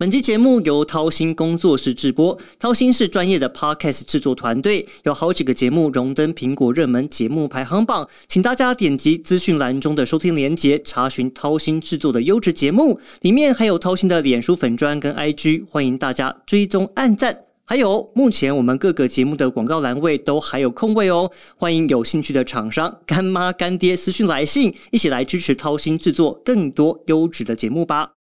本期节目由掏心工作室制播，掏心是专业的 podcast 制作团队，有好几个节目荣登苹果热门节目排行榜，请大家点击资讯栏中的收听连结，查询掏心制作的优质节目，里面还有掏心的脸书粉砖跟 IG，欢迎大家追踪按赞。还有，目前我们各个节目的广告栏位都还有空位哦，欢迎有兴趣的厂商干妈干爹私讯来信，一起来支持掏心制作更多优质的节目吧。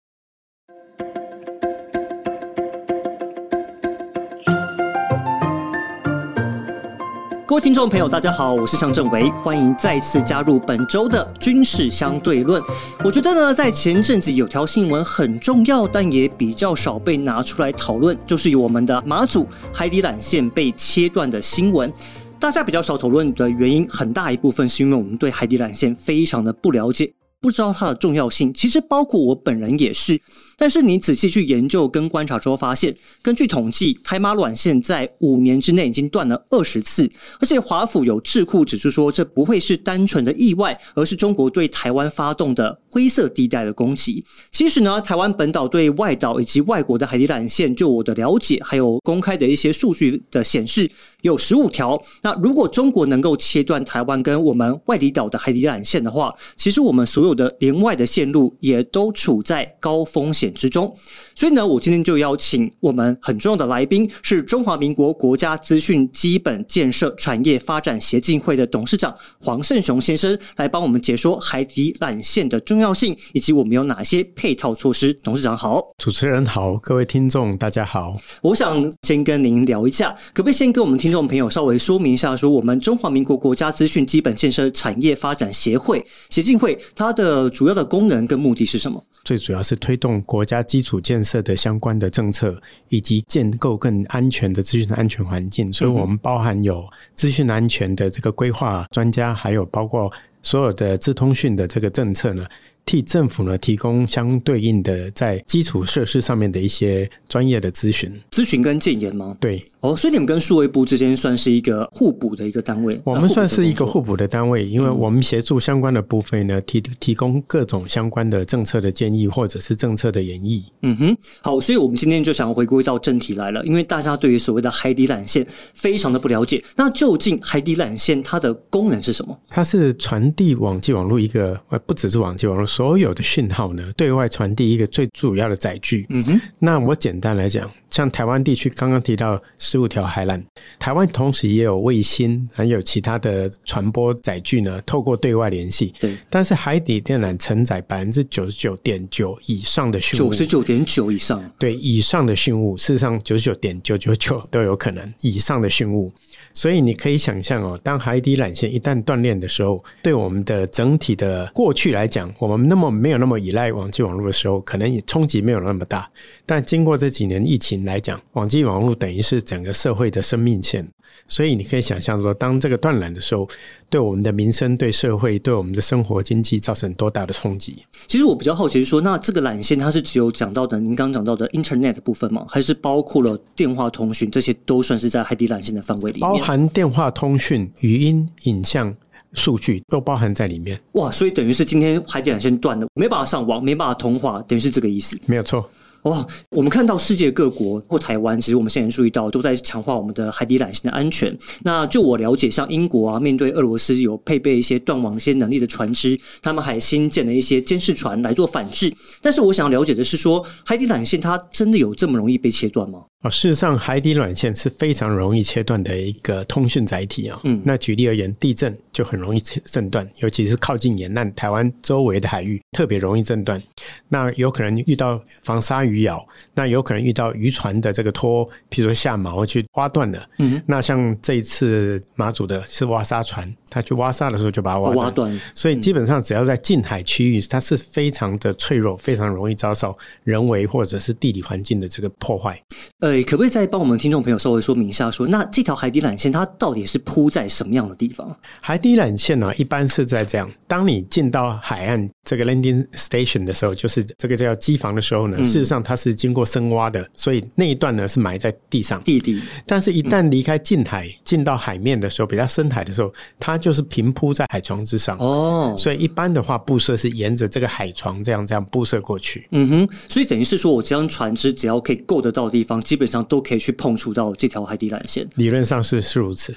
各位听众朋友，大家好，我是向正维，欢迎再次加入本周的军事相对论。我觉得呢，在前阵子有条新闻很重要，但也比较少被拿出来讨论，就是我们的马祖海底缆线被切断的新闻。大家比较少讨论的原因，很大一部分是因为我们对海底缆线非常的不了解，不知道它的重要性。其实包括我本人也是。但是你仔细去研究跟观察之后，发现根据统计，台马卵线在五年之内已经断了二十次，而且华府有智库指出说，这不会是单纯的意外，而是中国对台湾发动的灰色地带的攻击。其实呢，台湾本岛对外岛以及外国的海底缆线，就我的了解，还有公开的一些数据的显示，有十五条。那如果中国能够切断台湾跟我们外离岛的海底缆线的话，其实我们所有的连外的线路也都处在高风险。之中，所以呢，我今天就邀请我们很重要的来宾，是中华民国国家资讯基本建设产业发展协进会的董事长黄胜雄先生，来帮我们解说海底缆线的重要性，以及我们有哪些配套措施。董事长好，主持人好，各位听众大家好。我想先跟您聊一下，可不可以先跟我们听众朋友稍微说明一下，说我们中华民国国家资讯基本建设产业发展协会协进会它的主要的功能跟目的是什么？最主要是推动国家基础建设的相关的政策，以及建构更安全的资讯安全环境。所以，我们包含有资讯安全的这个规划专家，还有包括所有的资通讯的这个政策呢。替政府呢提供相对应的在基础设施上面的一些专业的咨询、咨询跟建言吗？对，哦，所以你们跟数位部之间算是一个互补的一个单位。我们算是一个互补的单位，因为我们协助相关的部分呢，提提供各种相关的政策的建议或者是政策的演绎。嗯哼，好，所以我们今天就想要回归到正题来了，因为大家对于所谓的海底缆线非常的不了解。那究竟海底缆线它的功能是什么？它是传递网际网络一个，呃，不只是网际网络。所有的讯号呢，对外传递一个最主要的载具。嗯哼，那我简单来讲，像台湾地区刚刚提到十五条海缆，台湾同时也有卫星，还有其他的传播载具呢，透过对外联系。对，但是海底电缆承载百分之九十九点九以上的讯，九十九点九以上，对以上的讯物，事实上九十九点九九九都有可能以上的讯物。所以你可以想象哦，当海底缆线一旦断裂的时候，对我们的整体的过去来讲，我们那么没有那么依赖网际网络的时候，可能也冲击没有那么大。但经过这几年疫情来讲，网际网络等于是整个社会的生命线。所以你可以想象说，当这个断缆的时候，对我们的民生、对社会、对我们的生活经济造成多大的冲击？其实我比较好奇是说，那这个缆线它是只有讲到的您刚讲到的 Internet 部分吗？还是包括了电话通讯这些都算是在海底缆线的范围里面？包含电话通讯、语音、影像、数据都包含在里面。哇，所以等于是今天海底缆线断了，没办法上网，没办法通话，等于是这个意思？没有错。哇，我们看到世界各国或台湾，其实我们现在注意到都在强化我们的海底缆线的安全。那就我了解，像英国啊，面对俄罗斯有配备一些断网一些能力的船只，他们还新建了一些监视船来做反制。但是我想了解的是，说海底缆线它真的有这么容易被切断吗？哦，事实上，海底缆线是非常容易切断的一个通讯载体啊。嗯，那举例而言，地震就很容易震断，尤其是靠近沿岸台湾周围的海域，特别容易震断。那有可能遇到防鲨鱼咬，那有可能遇到渔船的这个拖，譬如说下锚去挖断了。嗯，那像这一次马祖的是挖沙船。他去挖沙的时候就把它挖断，所以基本上只要在近海区域，它是非常的脆弱，非常容易遭受人为或者是地理环境的这个破坏。呃，可不可以再帮我们听众朋友稍微说明一下，说那这条海底缆线它到底是铺在什么样的地方？海底缆线呢，一般是在这样：当你进到海岸这个 landing station 的时候，就是这个叫机房的时候呢，事实上它是经过深挖的，所以那一段呢是埋在地上地底。但是，一旦离开近海，进到海面的时候，比较深海的时候，它就是平铺在海床之上。哦，所以一般的话，布设是沿着这个海床这样这样布设过去。嗯哼，所以等于是说我这张船只只要可以够得到的地方，基本上都可以去碰触到这条海底缆线。理论上是是如此。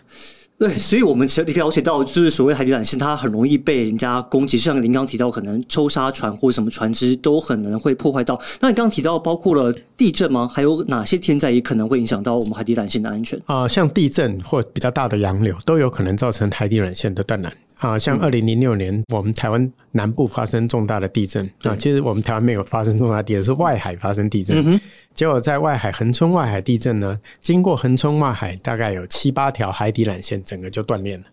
对，所以我们其实了解到，就是所谓海底缆线，它很容易被人家攻击。像您刚提到，可能抽沙船或什么船只都很能会破坏到。那你刚刚提到，包括了地震吗？还有哪些天灾也可能会影响到我们海底缆线的安全？啊，像地震或比较大的洋流，都有可能造成海底缆线的断缆。啊，像二零零六年，我们台湾南部发生重大的地震啊，其实我们台湾没有发生重大地震，是外海发生地震。结果在外海横冲外海地震呢，经过横冲外海，大概有七八条海底缆线，整个就断裂了。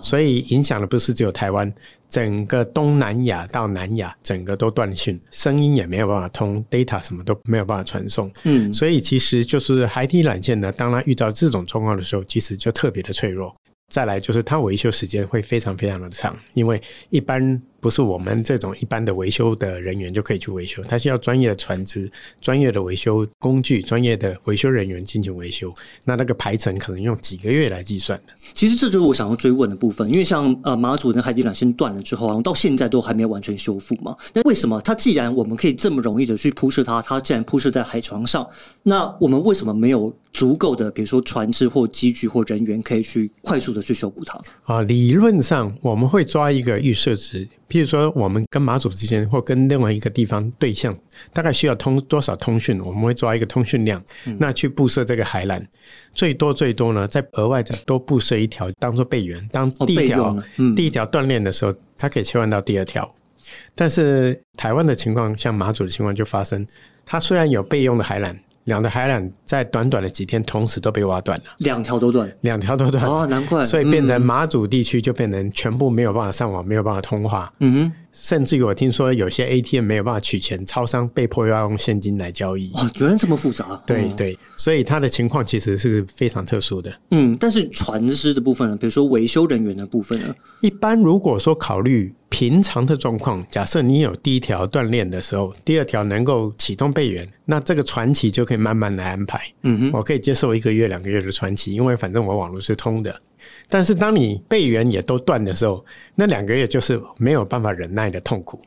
所以影响的不是只有台湾，整个东南亚到南亚，整个都断讯，声音也没有办法通，data 什么都没有办法传送。嗯，所以其实就是海底缆线呢，当它遇到这种状况的时候，其实就特别的脆弱。再来就是它维修时间会非常非常的长，因为一般。不是我们这种一般的维修的人员就可以去维修，它是要专业的船只、专业的维修工具、专业的维修人员进行维修。那那个排程可能用几个月来计算的。其实这就是我想要追问的部分，因为像呃马祖的海底缆线断了之后，到现在都还没有完全修复嘛。那为什么它既然我们可以这么容易的去铺设它，它既然铺设在海床上，那我们为什么没有足够的比如说船只或机具或人员可以去快速的去修补它？啊，理论上我们会抓一个预设值。譬如说，我们跟马祖之间，或跟另外一个地方对象，大概需要通多少通讯？我们会抓一个通讯量，那去布设这个海缆，最多最多呢，再额外再多布设一条，当做备援。当第一条第一条断裂的时候，它可以切换到第二条。但是台湾的情况，像马祖的情况就发生，它虽然有备用的海缆。两条海缆在短短的几天同时都被挖断了，两条都断，两条都断。哦，难怪，所以变成马祖地区就变成全部没有办法上网，没有办法通话，嗯哼，甚至于我听说有些 ATM 没有办法取钱，超商被迫要用现金来交易，哇，原来这么复杂，对对，所以它的情况其实是非常特殊的，嗯，但是船师的部分呢，比如说维修人员的部分呢，一般如果说考虑。平常的状况，假设你有第一条锻炼的时候，第二条能够启动备援，那这个传奇就可以慢慢来安排。嗯哼，我可以接受一个月、两个月的传奇，因为反正我网络是通的。但是当你备援也都断的时候，那两个月就是没有办法忍耐的痛苦。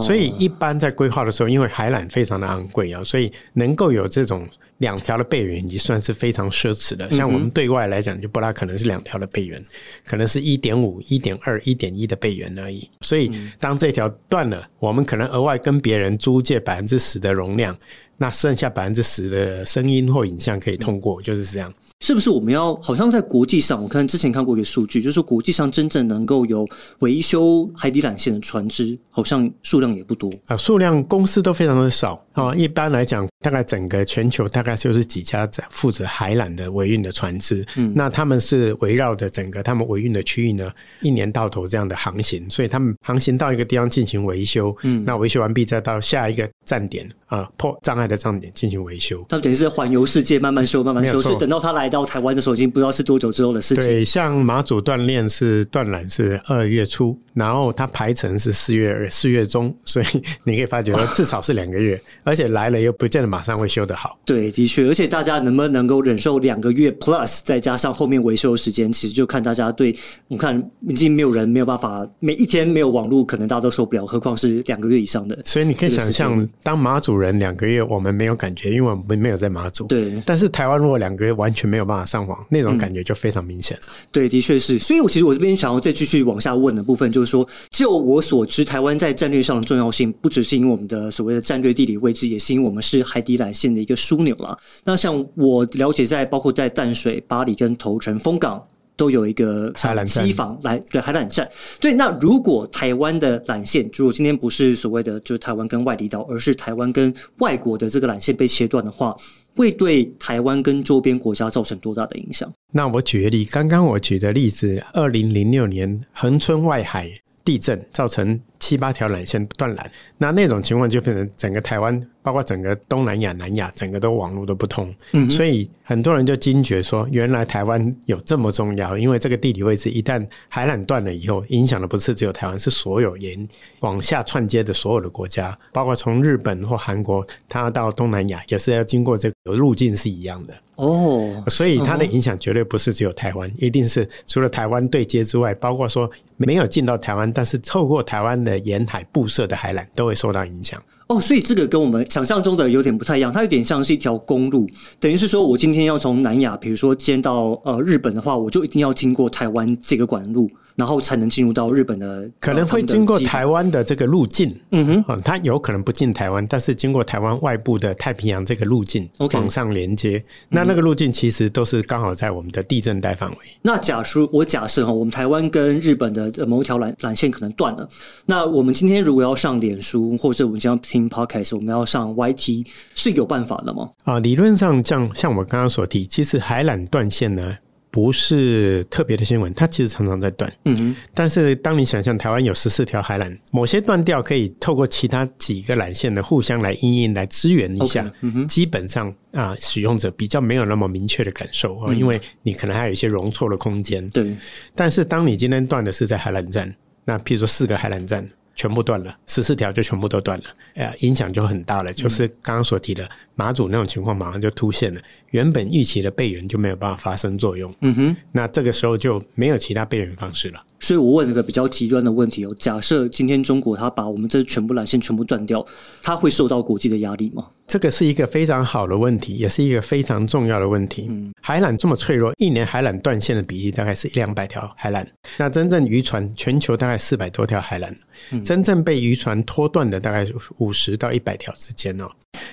所以一般在规划的时候，因为海缆非常的昂贵啊，所以能够有这种。两条的备援已经算是非常奢侈的，像我们对外来讲，就不大可能是两条的备援，可能是一点五、一点二、一点一的备援而已。所以当这条断了，我们可能额外跟别人租借百分之十的容量，那剩下百分之十的声音或影像可以通过，就是这样。是不是我们要好像在国际上，我看之前看过一个数据，就是说国际上真正能够有维修海底缆线的船只，好像数量也不多啊，数量公司都非常的少啊。一般来讲，大概整个全球大概就是几家在负责海缆的维运的船只，嗯，那他们是围绕着整个他们维运的区域呢，一年到头这样的航行，所以他们航行到一个地方进行维修，嗯，那维修完毕再到下一个站点啊破障碍的站点进行维修，他们等于是环游世界，慢慢修，慢慢修，所以等到他来。到台湾的时候，已经不知道是多久之后的事情。对，像马祖锻炼是断缆是二月初。然后它排程是四月四月中，所以你可以发觉至少是两个月，而且来了又不见得马上会修得好。对，的确，而且大家能不能够忍受两个月 plus，再加上后面维修时间，其实就看大家对。我看已经没有人没有办法，每一天没有网络，可能大家都受不了，何况是两个月以上的。所以你可以想象，当马祖人两个月，我们没有感觉，因为我们没有在马祖。对。但是台湾如果两个月完全没有办法上网，那种感觉就非常明显。对，的确是。所以我其实我这边想要再继续往下问的部分，就是说就。我所知，台湾在战略上的重要性，不只是因为我们的所谓的战略地理位置，也是因为我们是海底缆线的一个枢纽了。那像我了解，在包括在淡水、巴黎跟头城、丰港都有一个海缆机房来对海缆站。对，那如果台湾的缆线，如果今天不是所谓的就是台湾跟外离岛，而是台湾跟外国的这个缆线被切断的话，会对台湾跟周边国家造成多大的影响？那我举个例，刚刚我举的例子，二零零六年恒春外海。地震造成七八条缆线断缆，那那种情况就变成整个台湾包括整个东南亚、南亚，整个都网络都不通，所以很多人就惊觉说，原来台湾有这么重要，因为这个地理位置一旦海缆断了以后，影响的不是只有台湾，是所有沿往下串接的所有的国家，包括从日本或韩国，它到东南亚也是要经过这个路径是一样的。哦，所以它的影响绝对不是只有台湾，一定是除了台湾对接之外，包括说没有进到台湾，但是透过台湾的沿海布设的海缆都会受到影响。哦，所以这个跟我们想象中的有点不太一样，它有点像是一条公路，等于是说我今天要从南亚，比如说接到呃日本的话，我就一定要经过台湾这个管路。然后才能进入到日本的，可能会经过台湾的这个路径，嗯哼，它有可能不进台湾，但是经过台湾外部的太平洋这个路径往上连接，那那个路径其实都是刚好在我们的地震带范围。那假设我假设哈，我们台湾跟日本的某一条缆缆线可能断了，那我们今天如果要上脸书，或者我们将听 podcast，我们要上 YT，是有办法的吗？啊，理论上像像我刚刚所提，其实海缆断线呢。不是特别的新闻，它其实常常在断。嗯哼。但是当你想象台湾有十四条海缆，某些断掉可以透过其他几个缆线的互相来应应来支援一下。嗯哼。基本上啊，使用者比较没有那么明确的感受啊，因为你可能还有一些容错的空间。对。但是当你今天断的是在海缆站，那譬如说四个海缆站全部断了，十四条就全部都断了，呃，影响就很大了。就是刚刚所提的马祖那种情况，马上就突现了。原本预期的备援就没有办法发生作用，嗯哼，那这个时候就没有其他备援方式了。所以我问了个比较极端的问题哦：假设今天中国它把我们这全部缆线全部断掉，它会受到国际的压力吗？这个是一个非常好的问题，也是一个非常重要的问题。嗯，海缆这么脆弱，一年海缆断线的比例大概是一两百条海缆。那真正渔船，全球大概四百多条海缆，真正被渔船拖断的大概五十到一百条之间哦。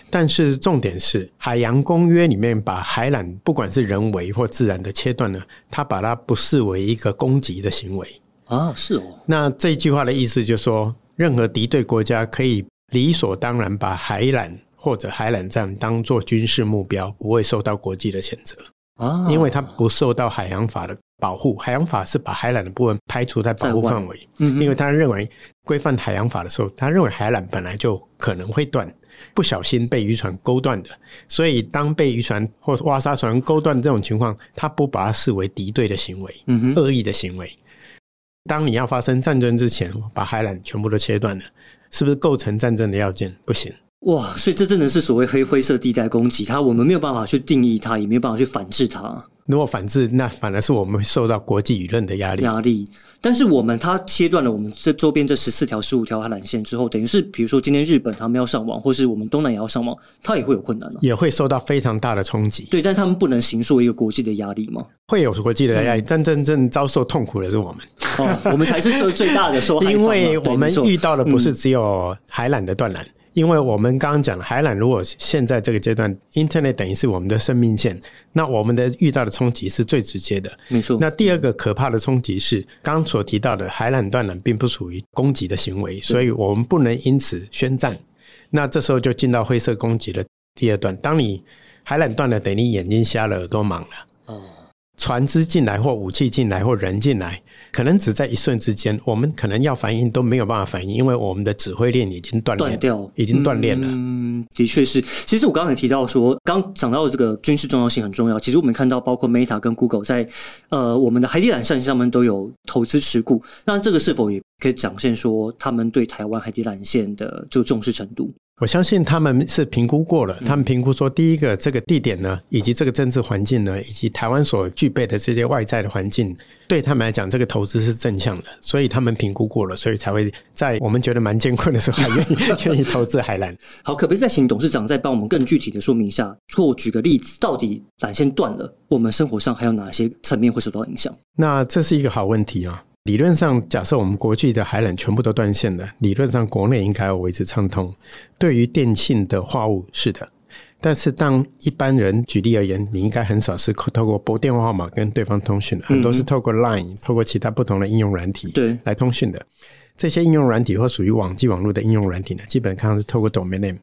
但是重点是，海洋公约里面把海缆不管是人为或自然的切断呢，它把它不视为一个攻击的行为啊，是哦。那这句话的意思就是说，任何敌对国家可以理所当然把海缆或者海缆站当做军事目标，不会受到国际的谴责啊，因为它不受到海洋法的保护。海洋法是把海缆的部分排除在保护范围，嗯因为他认为规范海洋法的时候，他认为海缆本来就可能会断。不小心被渔船勾断的，所以当被渔船或挖沙船勾断这种情况，他不把它视为敌对的行为，嗯恶意的行为。当你要发生战争之前，把海缆全部都切断了，是不是构成战争的要件？不行。哇，所以这真的是所谓黑灰色地带攻击，它我们没有办法去定义它，也没有办法去反制它。如果反制，那反而是我们受到国际舆论的压力。压力，但是我们它切断了我们这周边这十四条、十五条海缆线之后，等于是比如说今天日本他们要上网，或是我们东南亚要上网，它也会有困难也会受到非常大的冲击。对，但他们不能形塑一个国际的压力吗？会有国际的压力，但真正遭受痛苦的是我们。哦，我们才是受最大的受害 因为我们遇到的不是只有海缆的断缆。因为我们刚刚讲海缆，如果现在这个阶段，Internet 等于是我们的生命线，那我们的遇到的冲击是最直接的。没错。那第二个可怕的冲击是，刚刚所提到的海缆断缆并不属于攻击的行为，所以我们不能因此宣战。那这时候就进到灰色攻击的第二段。当你海缆断了，等于你眼睛瞎了，耳朵盲了。哦。船只进来或武器进来或人进来。可能只在一瞬之间，我们可能要反应都没有办法反应，因为我们的指挥链已经断断掉，已经断裂了。嗯，的确是。其实我刚才提到说，刚讲到这个军事重要性很重要。其实我们看到，包括 Meta 跟 Google 在呃我们的海底缆线上面都有投资持股。那这个是否也可以展现说，他们对台湾海底缆线的这个重视程度？我相信他们是评估过了，他们评估说，第一个这个地点呢，以及这个政治环境呢，以及台湾所具备的这些外在的环境，对他们来讲，这个投资是正向的，所以他们评估过了，所以才会在我们觉得蛮艰困的时候，还愿意愿意投资海南。好，可不可以再请董事长再帮我们更具体的说明一下，或举个例子，到底缆线断了，我们生活上还有哪些层面会受到影响？那这是一个好问题啊。理论上，假设我们国际的海缆全部都断线了，理论上国内应该要维持畅通。对于电信的话务是的，但是当一般人举例而言，你应该很少是透过拨电话号码跟对方通讯的，很多是透过 Line、透过其他不同的应用软体对来通讯的。这些应用软体或属于网际网络的应用软体呢，基本上是透过 Domain Name。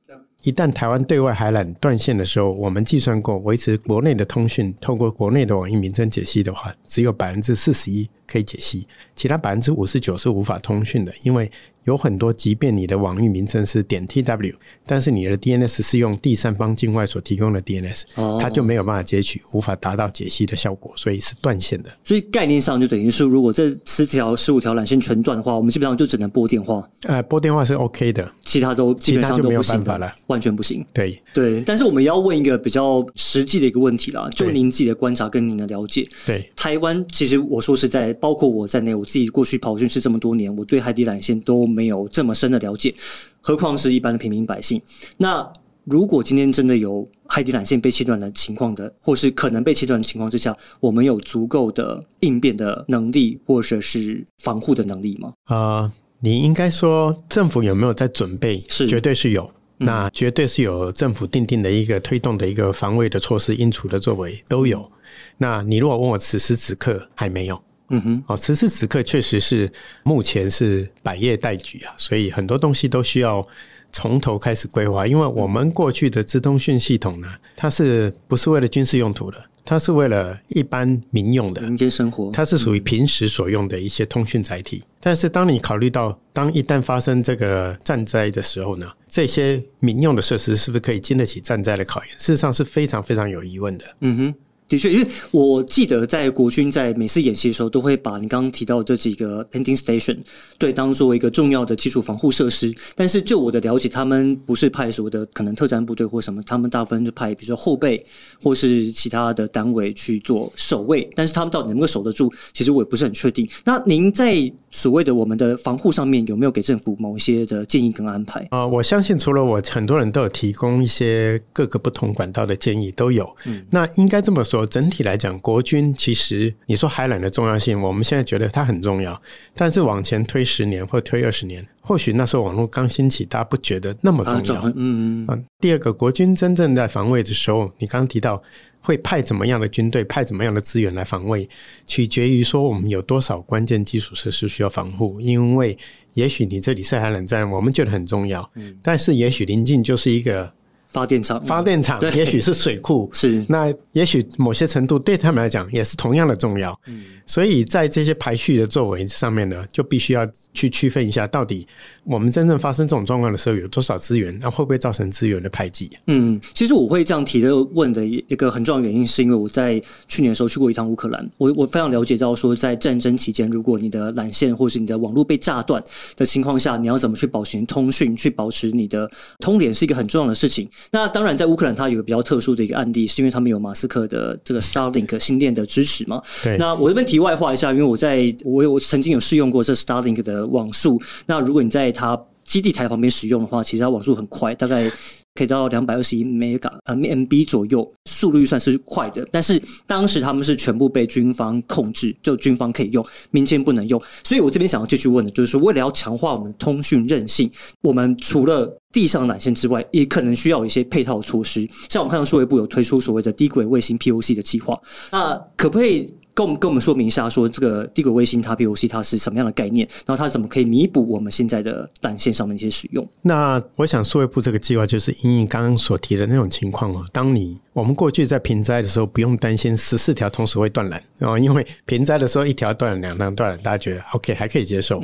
一旦台湾对外海缆断线的时候，我们计算过维持国内的通讯，透过国内的网域名称解析的话，只有百分之四十一。可以解析，其他百分之五十九是无法通讯的，因为。有很多，即便你的网域名称是点 tw，但是你的 DNS 是用第三方境外所提供的 DNS，它就没有办法截取，无法达到解析的效果，所以是断线的。所以概念上就等于是，如果这十条、十五条缆线全断的话，我们基本上就只能拨电话。呃，拨电话是 OK 的，其他都基本上都没有办法了，完全不行。对对，但是我们要问一个比较实际的一个问题啦，就您自己的观察跟您的了解，对台湾，其实我说实在，包括我在内，我自己过去跑军事这么多年，我对海底缆线都没有这么深。的了解，何况是一般的平民百姓。那如果今天真的有海底缆线被切断的情况的，或是可能被切断的情况之下，我们有足够的应变的能力，或者是防护的能力吗？啊，你应该说政府有没有在准备？是，绝对是有。那绝对是有政府定定的一个推动的一个防卫的措施、应处的作为都有。那你如果问我此时此刻还没有？嗯哼，哦，此时此刻确实是目前是百业待举啊，所以很多东西都需要从头开始规划。因为我们过去的资通讯系统呢，它是不是为了军事用途的？它是为了一般民用的民间生活，它是属于平时所用的一些通讯载体。但是当你考虑到，当一旦发生这个战灾的时候呢，这些民用的设施是不是可以经得起战灾的考验？事实上是非常非常有疑问的。嗯哼。的确，因为我记得在国军在每次演习的时候，都会把你刚刚提到这几个 landing station 对当做一个重要的基础防护设施。但是就我的了解，他们不是派所谓的可能特战部队或什么，他们大部分就派比如说后备或是其他的单位去做守卫。但是他们到底能不能守得住，其实我也不是很确定。那您在所谓的我们的防护上面，有没有给政府某一些的建议跟安排？啊，我相信除了我，很多人都有提供一些各个不同管道的建议，都有。嗯，那应该这么说。说整体来讲，国军其实你说海缆的重要性，我们现在觉得它很重要。但是往前推十年或推二十年，或许那时候网络刚兴起，大家不觉得那么重要。嗯嗯啊，第二个，国军真正在防卫的时候，你刚刚提到会派怎么样的军队，派怎么样的资源来防卫，取决于说我们有多少关键基础设施需要防护。因为也许你这里是海冷战，我们觉得很重要，嗯但是也许临近就是一个。发电厂，发电厂，也许是水库，是。那也许某些程度对他们来讲也是同样的重要。嗯，所以在这些排序的作为上面呢，就必须要去区分一下，到底我们真正发生这种状况的时候有多少资源，那会不会造成资源的排挤？嗯，其实我会这样提的问的一个很重要原因，是因为我在去年的时候去过一趟乌克兰，我我非常了解到说，在战争期间，如果你的缆线或是你的网络被炸断的情况下，你要怎么去保持通讯，去保持你的通联，是一个很重要的事情。那当然，在乌克兰，它有个比较特殊的一个案例，是因为他们有马斯克的这个 Starlink 星链的支持嘛？对。那我这边题外话一下，因为我在我我曾经有试用过这 Starlink 的网速。那如果你在它基地台旁边使用的话，其实它网速很快，大概。可以到两百二十一 mega MB 左右，速率算是快的。但是当时他们是全部被军方控制，就军方可以用，民间不能用。所以我这边想要继续问的，就是说，为了要强化我们通讯韧性，我们除了地上缆线之外，也可能需要一些配套措施。像我们看到数位部有推出所谓的低轨卫星 POC 的计划，那可不可以？跟我们跟我们说明一下，说这个低轨卫星它 POC 它是什么样的概念，然后它怎么可以弥补我们现在的缆线上的一些使用？那我想，说一部这个计划就是因应刚刚所提的那种情况哦。当你我们过去在平灾的时候，不用担心十四条同时会断缆哦，因为平灾的时候一条断，两条断，大家觉得 OK 还可以接受。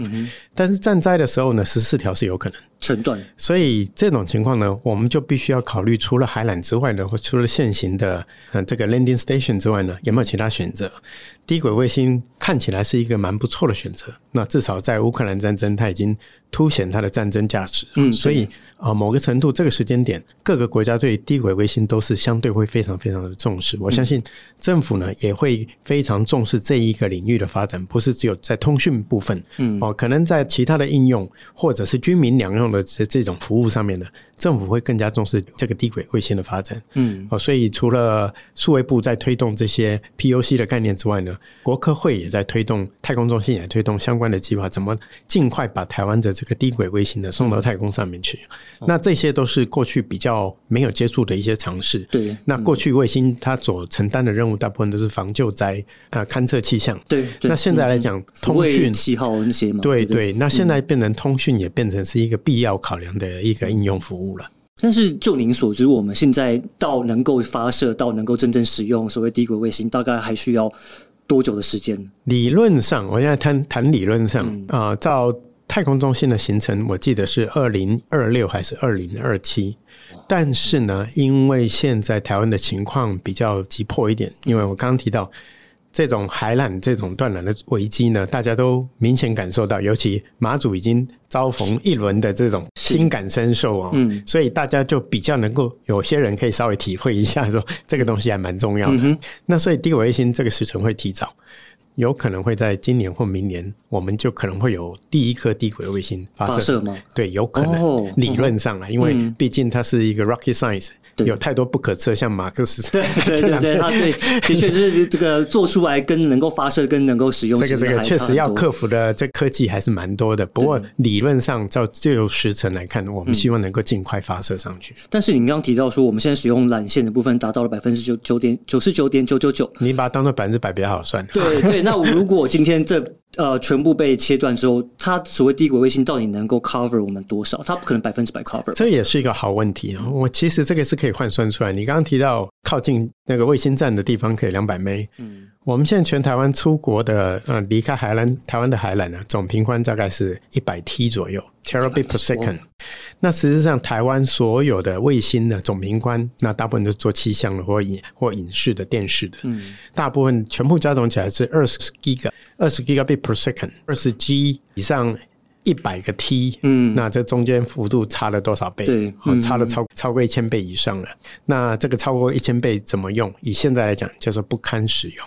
但是战灾的时候呢，十四条是有可能全断。所以这种情况呢，我们就必须要考虑，除了海缆之外呢，或除了现行的嗯这个 landing station 之外呢，有没有其他选择？低轨卫星看起来是一个蛮不错的选择。那至少在乌克兰战争，它已经凸显它的战争价值。嗯，所以啊，某个程度，这个时间点，各个国家对低轨卫星都是相对会非常非常的重视。我相信政府呢也会非常重视这一个领域的发展，不是只有在通讯部分。嗯，哦，可能在其他的应用或者是军民两用的这这种服务上面呢。政府会更加重视这个低轨卫星的发展，嗯，哦，所以除了数位部在推动这些 POC 的概念之外呢，国科会也在推动太空中心也推动相关的计划，怎么尽快把台湾的这个低轨卫星呢送到太空上面去？那这些都是过去比较没有接触的一些尝试。对，那过去卫星它所承担的任务大部分都是防救灾啊，勘测气象。对，那现在来讲，通讯气候那些嘛，对对，那现在变成通讯也变成是一个必要考量的一个应用服务了。但是就您所知，我们现在到能够发射到能够真正使用所谓低轨卫星，大概还需要多久的时间？理论上，我现在谈谈理论上啊，照太空中心的行程，我记得是二零二六还是二零二七？但是呢，因为现在台湾的情况比较急迫一点，因为我刚刚提到。这种海缆、这种断缆的危机呢，大家都明显感受到，尤其马祖已经遭逢一轮的这种心感身受啊，嗯，所以大家就比较能够，有些人可以稍微体会一下，说这个东西还蛮重要的。那所以低轨卫星这个时程会提早，有可能会在今年或明年，我们就可能会有第一颗低轨卫星发射吗？对，有可能，理论上啊，因为毕竟它是一个 rocket science。有太多不可测，像马克思对对 对，他对的确是这个做出来跟能够发射跟能够使用这个这个确实要克服的这科技还是蛮多的。不过理论上照自由时程来看，我们希望能够尽快发射上去。但是你刚刚提到说，我们现在使用缆线的部分达到了百分之九九点九十九点九九九，你把它当做百分之百比较好算。对对，那如果今天这。呃，全部被切断之后，它所谓低轨卫星到底能够 cover 我们多少？它不可能百分之百 cover。这也是一个好问题啊！我其实这个是可以换算出来。你刚刚提到靠近那个卫星站的地方可以两百枚，嗯。我们现在全台湾出国的，呃，离开海南台湾的海缆呢，总频宽大概是一百 T 左右，terabit per second。那实际上，台湾所有的卫星的总频宽，那大部分都是做气象的或影或影视的电视的，嗯，大部分全部加总起来是二十 giga，二十 gigabit per second，二十 G 以上一百个 T，嗯，那这中间幅度差了多少倍？对，差了超超过一千倍以上了。那这个超过一千倍怎么用？以现在来讲，叫做不堪使用。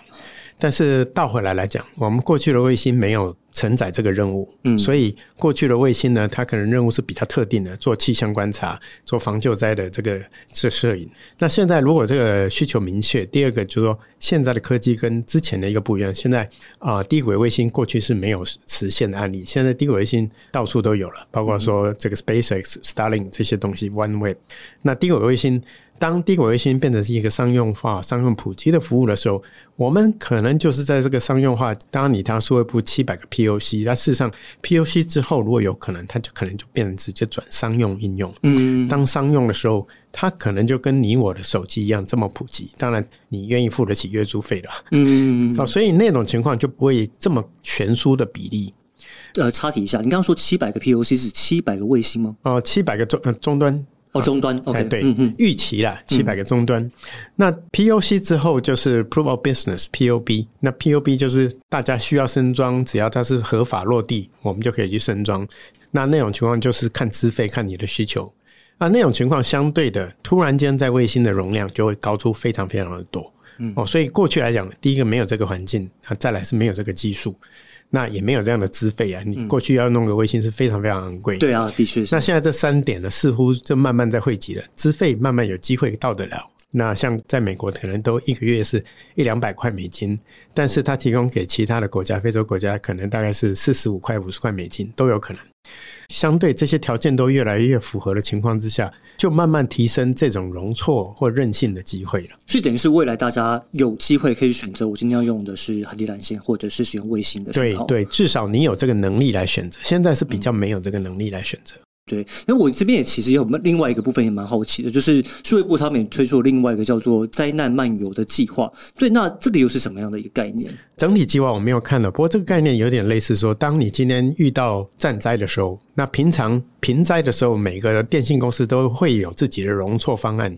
但是倒回来来讲，我们过去的卫星没有承载这个任务，嗯，所以过去的卫星呢，它可能任务是比较特定的，做气象观察、做防救灾的这个摄摄影。那现在如果这个需求明确，第二个就是说，现在的科技跟之前的一个不一样。现在啊，低轨卫星过去是没有实现的案例，现在低轨卫星到处都有了，包括说这个 SpaceX、Starlink 这些东西，OneWeb。那低轨卫星。当低轨卫星变成是一个商用化、商用普及的服务的时候，我们可能就是在这个商用化。当然，你它数位部七百个 POC，那事实上 POC 之后，如果有可能，它就可能就变成直接转商用应用。嗯，当商用的时候，它可能就跟你我的手机一样这么普及。当然，你愿意付得起月租费的。嗯，哦，所以那种情况就不会这么悬殊的比例。呃，插题一下，你刚刚说七百个 POC 是七百个卫星吗？哦，七百个终终端。哦，终端，OK，对，预期啦，七百个终端。那 POC 之后就是 Proof of Business，POB。那 POB 就是大家需要升装，只要它是合法落地，我们就可以去升装。那那种情况就是看资费，看你的需求。啊，那种情况相对的，突然间在卫星的容量就会高出非常非常的多。哦，所以过去来讲，第一个没有这个环境，啊，再来是没有这个技术。那也没有这样的资费啊！你过去要弄个卫星是非常非常昂贵。对啊，的确是。那现在这三点呢，似乎就慢慢在汇集了，资费慢慢有机会到得了。那像在美国，可能都一个月是一两百块美金，但是它提供给其他的国家，非洲国家可能大概是四十五块、五十块美金都有可能。相对这些条件都越来越符合的情况之下，就慢慢提升这种容错或韧性的机会了。所以等于是未来大家有机会可以选择，我今天要用的是海底缆线，或者是使用卫星的。对对，至少你有这个能力来选择。现在是比较没有这个能力来选择。对，那我这边也其实有另外一个部分也蛮好奇的，就是数位部他们也推出了另外一个叫做“灾难漫游”的计划。对，那这个又是什么样的一个概念？整体计划我没有看了，不过这个概念有点类似说，当你今天遇到战灾的时候，那平常平灾的时候，每个电信公司都会有自己的容错方案，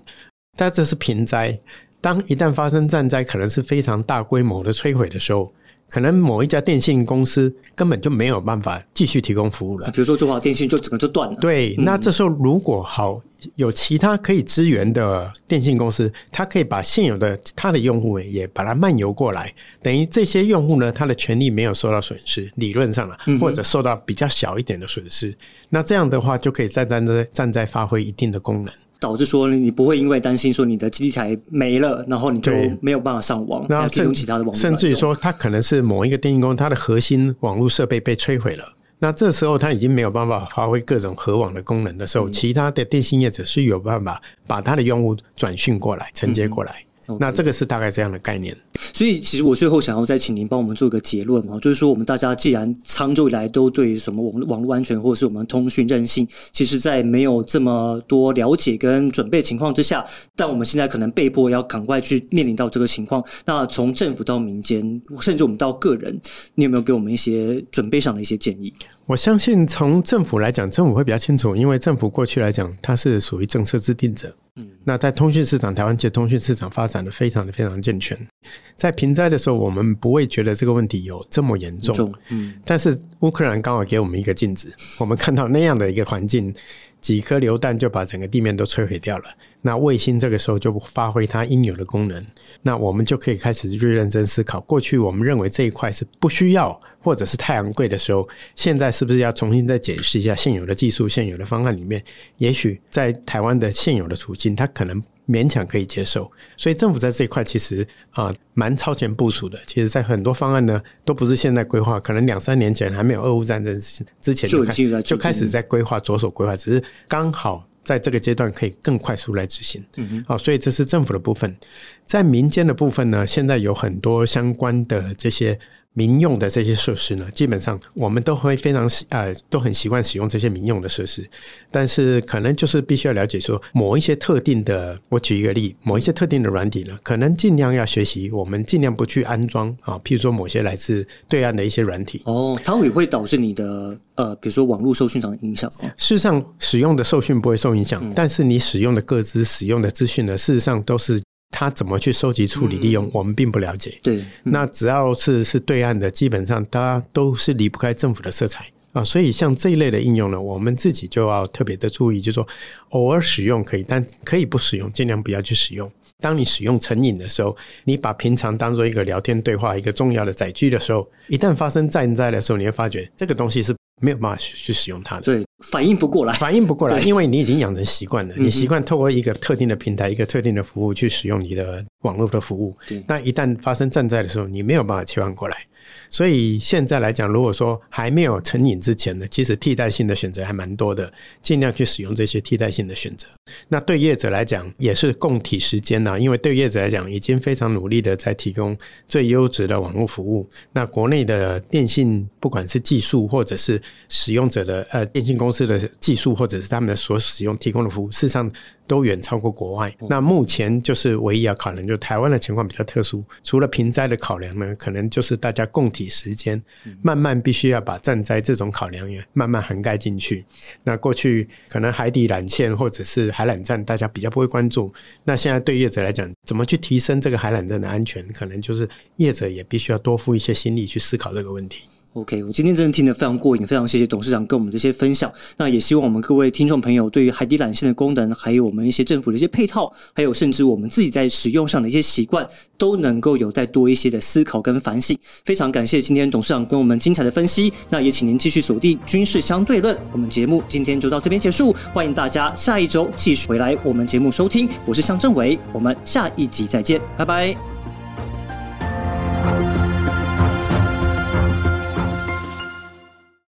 但这是平灾。当一旦发生战灾，可能是非常大规模的摧毁的时候。可能某一家电信公司根本就没有办法继续提供服务了。比如说中华电信就整个就断了。对，那这时候如果好有其他可以支援的电信公司，它可以把现有的它的用户也把它漫游过来，等于这些用户呢，他的权利没有受到损失，理论上了，或者受到比较小一点的损失。那这样的话就可以再站在站在发挥一定的功能。导致说你不会因为担心说你的基地台没了，然后你就没有办法上网，然后提供其他的网。甚至于说，它可能是某一个电信公司它的核心网络设备被摧毁了，那这时候它已经没有办法发挥各种核网的功能的时候，其他的电信业者是有办法把它的用户转讯过来、承接过来。那这个是大概这样的概念。所以，其实我最后想要再请您帮我们做一个结论哦，就是说，我们大家既然长久以来都对什么网网络安全或者是我们通讯韧性，其实在没有这么多了解跟准备情况之下，但我们现在可能被迫要赶快去面临到这个情况。那从政府到民间，甚至我们到个人，你有没有给我们一些准备上的一些建议？我相信从政府来讲，政府会比较清楚，因为政府过去来讲，它是属于政策制定者。嗯，那在通讯市场，台湾其实通讯市场发展的非常的非常健全。在平灾的时候，我们不会觉得这个问题有这么严重。嗯，但是乌克兰刚好给我们一个镜子，我们看到那样的一个环境，几颗榴弹就把整个地面都摧毁掉了。那卫星这个时候就发挥它应有的功能，那我们就可以开始去认真思考。过去我们认为这一块是不需要或者是太昂贵的时候，现在是不是要重新再解释一下现有的技术、现有的方案里面，也许在台湾的现有的处境，它可能勉强可以接受。所以政府在这一块其实啊蛮超前部署的。其实，在很多方案呢，都不是现在规划，可能两三年前还没有俄乌战争之前就就开始在规划，着手规划，只是刚好。在这个阶段可以更快速来执行，好，所以这是政府的部分。在民间的部分呢，现在有很多相关的这些。民用的这些设施呢，基本上我们都会非常呃都很习惯使用这些民用的设施，但是可能就是必须要了解说某一些特定的，我举一个例，某一些特定的软体呢，可能尽量要学习，我们尽量不去安装啊，譬如说某些来自对岸的一些软体。哦，它也会导致你的呃，比如说网络受讯上的影响。事实上，使用的受讯不会受影响，但是你使用的各自使用的资讯呢，事实上都是。他怎么去收集、处理、利用，我们并不了解。对，那只要是是对岸的，基本上它都是离不开政府的色彩啊。所以像这一类的应用呢，我们自己就要特别的注意，就说偶尔使用可以，但可以不使用，尽量不要去使用。当你使用成瘾的时候，你把平常当做一个聊天对话、一个重要的载具的时候，一旦发生战灾的时候，你会发觉这个东西是。没有办法去使用它的，对，反应不过来，反应不过来，因为你已经养成习惯了，你习惯透过一个特定的平台、一个特定的服务去使用你的网络的服务。那一旦发生战灾的时候，你没有办法切换过来。所以现在来讲，如果说还没有成瘾之前呢，其实替代性的选择还蛮多的，尽量去使用这些替代性的选择。那对业者来讲也是共体时间呐，因为对业者来讲已经非常努力的在提供最优质的网络服务。那国内的电信不管是技术或者是使用者的呃电信公司的技术，或者是他们所使用提供的服务，事实上。都远超过国外。那目前就是唯一要考量，就台湾的情况比较特殊。除了平灾的考量呢，可能就是大家共体时间，慢慢必须要把战灾这种考量也慢慢涵盖进去。那过去可能海底缆线或者是海缆站，大家比较不会关注。那现在对业者来讲，怎么去提升这个海缆站的安全，可能就是业者也必须要多付一些心力去思考这个问题。OK，我今天真的听得非常过瘾，非常谢谢董事长跟我们这些分享。那也希望我们各位听众朋友对于海底缆线的功能，还有我们一些政府的一些配套，还有甚至我们自己在使用上的一些习惯，都能够有再多一些的思考跟反省。非常感谢今天董事长跟我们精彩的分析。那也请您继续锁定军事相对论，我们节目今天就到这边结束。欢迎大家下一周继续回来我们节目收听。我是向政伟，我们下一集再见，拜拜。